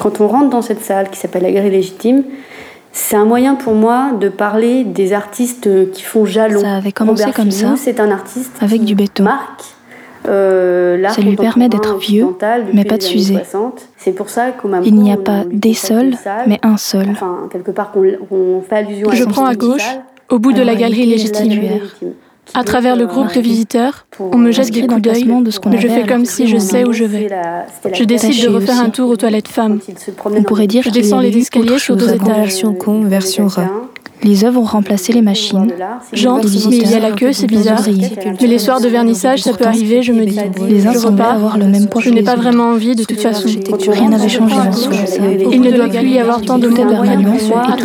Quand on rentre dans cette salle qui s'appelle la galerie légitime, c'est un moyen pour moi de parler des artistes qui font jalon. Ça avait commencé comme ça. C'est un artiste avec qui du béton. marque euh, Ça lui permet d'être vieux, mais pas de s'user. 60. C'est pour ça qu'au Il n'y a on- pas on des seuls, une salle. mais un seul. Enfin, quelque part qu'on qu'on fait allusion à Je la prends à gauche, salle. au bout de la galerie légitime. À travers le groupe de visiteurs, on me jette des coups d'œil. classement de ce qu'on Mais je fais comme si je sais où je vais. Je décide de refaire un tour aux toilettes femmes. On pourrait dire Je descends les escaliers sur deux étages. Version con, version rat. Les œuvres ont remplacé les machines. J'entre, Les mais il y a la queue, c'est les bizarre. Mais les soirs de vernissage, ça peut arriver, je me dis. Les je uns semblaient repars. avoir le même poids Je que n'ai les pas vraiment envie de toute façon. Rien n'avait changé en soi. Il ne doit plus y avoir tant de monde. À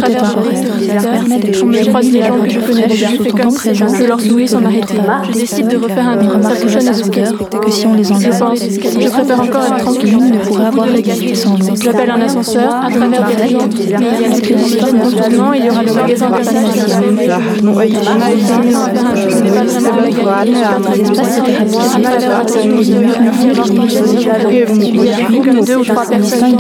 et tout est travers changé croise des gens que je connais déjà. Je fais comme je leur souris sans m'arrêter. Je décide de refaire un tour. Ça la à son longueur que si on les Je enlève, les. Je préfère encore être tranquille. ne pourrait avoir égalité sans l'autre. J'appelle un ascenseur à travers des. Contournement, il y aura le magasin de passage. Deux ou trois personnes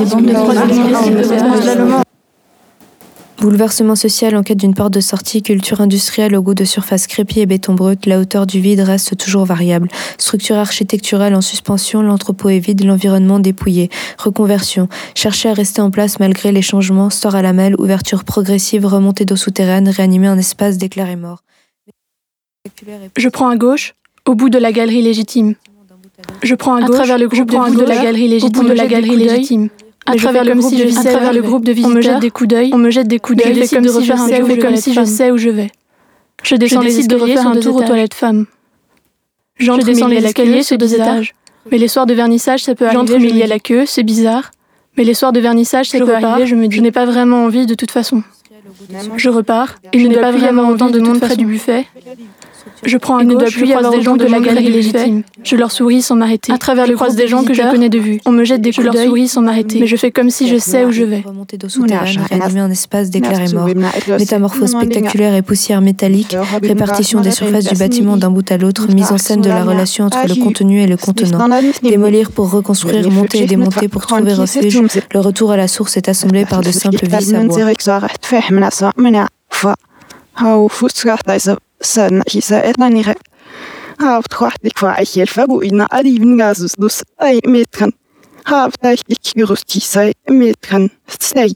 Bouleversement social en quête d'une porte de sortie, culture industrielle au goût de surface crépie et béton brut, la hauteur du vide reste toujours variable. Structure architecturale en suspension, l'entrepôt est vide, l'environnement dépouillé. Reconversion, chercher à rester en place malgré les changements, store à la malle, ouverture progressive, remontée d'eau souterraine, réanimer un espace déclaré mort. Je prends à gauche, au bout de la galerie légitime. Je prends à, À gauche, travers le groupe je prends de à gauche, de la galerie au bout de la galerie légitime. À travers le groupe de à travers le groupe de visiteurs, on me jette des coups d'œil, on me jette des coups d'œil. Je fais comme si je sais, je comme si je sais où je vais. Je descends les de refaire un tour aux toilettes femmes. J'entre, descends les escaliers sur deux étages. Mais les soirs de vernissage, ça peut arriver. J'entre, mais il y a la queue, c'est bizarre. Mais les soirs de vernissage, ça peut arriver. Je me dis, je n'ai pas vraiment envie de toute façon. Je repars, et je n'ai pas vraiment autant de monde près du buffet. Je prends un Il ne gauche, doit je plus y croise avoir des gens de de la galerie près du légitime. Je leur souris sans m'arrêter. À travers le croise des gens que je connais de vue. On me jette des coups leur souris sans m'arrêter. Mais je fais comme si je sais où je vais. Réanimer un espace déclaré mort. Métamorphose spectaculaire et poussière métallique, répartition des surfaces du bâtiment d'un bout à l'autre, mise en scène de la relation entre le contenu et le contenant. Démolir pour reconstruire, monter et démonter pour trouver refuge. Le retour à la source est assemblé par de simples vis à bois. سن حساءات نيغا هافت وحدك فاعيك الفابو إن أريبن غازوس دوس أي ميتخن هافت أيك جروستي ساي ميتخن ساي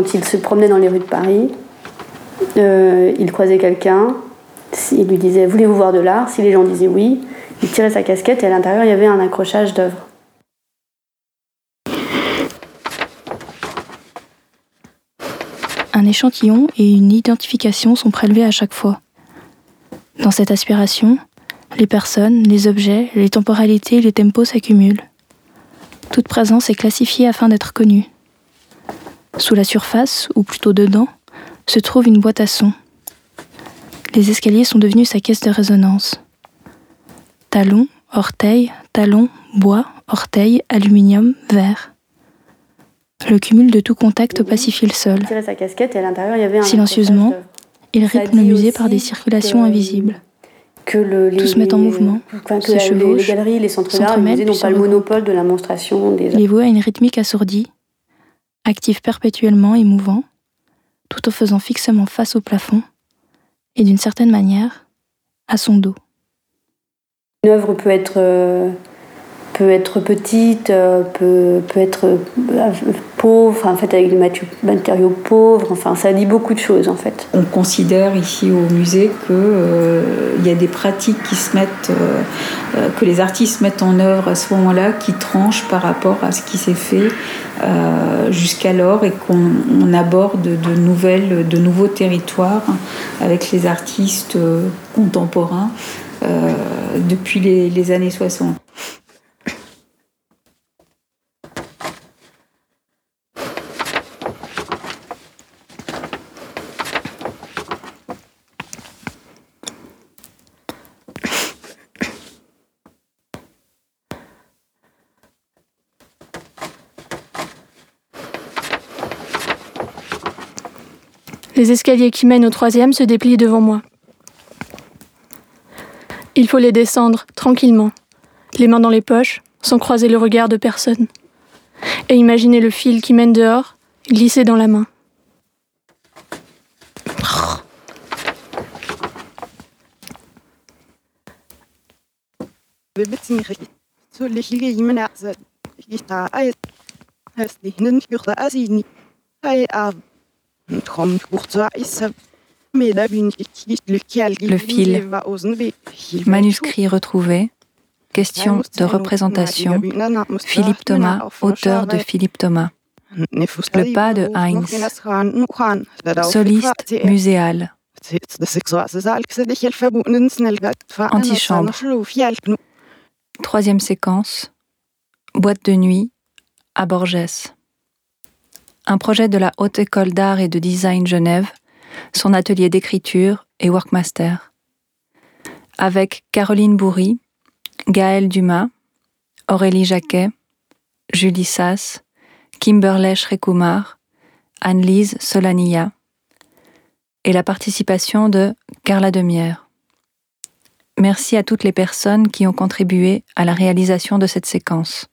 Quand il se promenait dans les rues de Paris, euh, il croisait quelqu'un, il lui disait Voulez-vous voir de l'art? Si les gens disaient oui, il tirait sa casquette et à l'intérieur il y avait un accrochage d'œuvres. Un échantillon et une identification sont prélevés à chaque fois. Dans cette aspiration, les personnes, les objets, les temporalités les tempos s'accumulent. Toute présence est classifiée afin d'être connue. Sous la surface, ou plutôt dedans, se trouve une boîte à sons. Les escaliers sont devenus sa caisse de résonance. Talons, orteils, talons, bois, orteils, aluminium, verre. Le cumul de tout contact pacifie le sol. Silencieusement. Il rythme le musée par des circulations invisibles. Que le, les, Tout se met en mouvement, enfin, que se la- les, chevauche, les galeries, les centres d'art, n'ont pas le monopole de la monstration des Les voix à une rythmique assourdie, active perpétuellement et mouvant, tout en faisant fixement face au plafond, et d'une certaine manière, à son dos. Une œuvre peut être, euh, peut être petite, euh, peut, peut être euh, pauvre, enfin, faite avec des matériaux pauvres, enfin ça dit beaucoup de choses en fait. On considère ici au musée qu'il y a des pratiques qui se mettent, euh, euh, que les artistes mettent en œuvre à ce moment-là, qui tranchent par rapport à ce qui s'est fait euh, jusqu'alors et qu'on on aborde de, nouvelles, de nouveaux territoires avec les artistes euh, contemporains euh, depuis les, les années 60. Les escaliers qui mènent au troisième se déplient devant moi. Il faut les descendre tranquillement, les mains dans les poches, sans croiser le regard de personne. Et imaginer le fil qui mène dehors, glisser dans la main. Le fil, manuscrit retrouvé, question de représentation, Philippe Thomas, auteur de Philippe Thomas. Le pas de Heinz, soliste muséal. Antichambre. Troisième séquence, boîte de nuit à Borges. Un projet de la Haute École d'Art et de Design Genève, son atelier d'écriture et workmaster. Avec Caroline Bourri, Gaël Dumas, Aurélie Jacquet, Julie Sass, Kimberley Shrekumar, Anne-Lise Solania et la participation de Carla Demière. Merci à toutes les personnes qui ont contribué à la réalisation de cette séquence.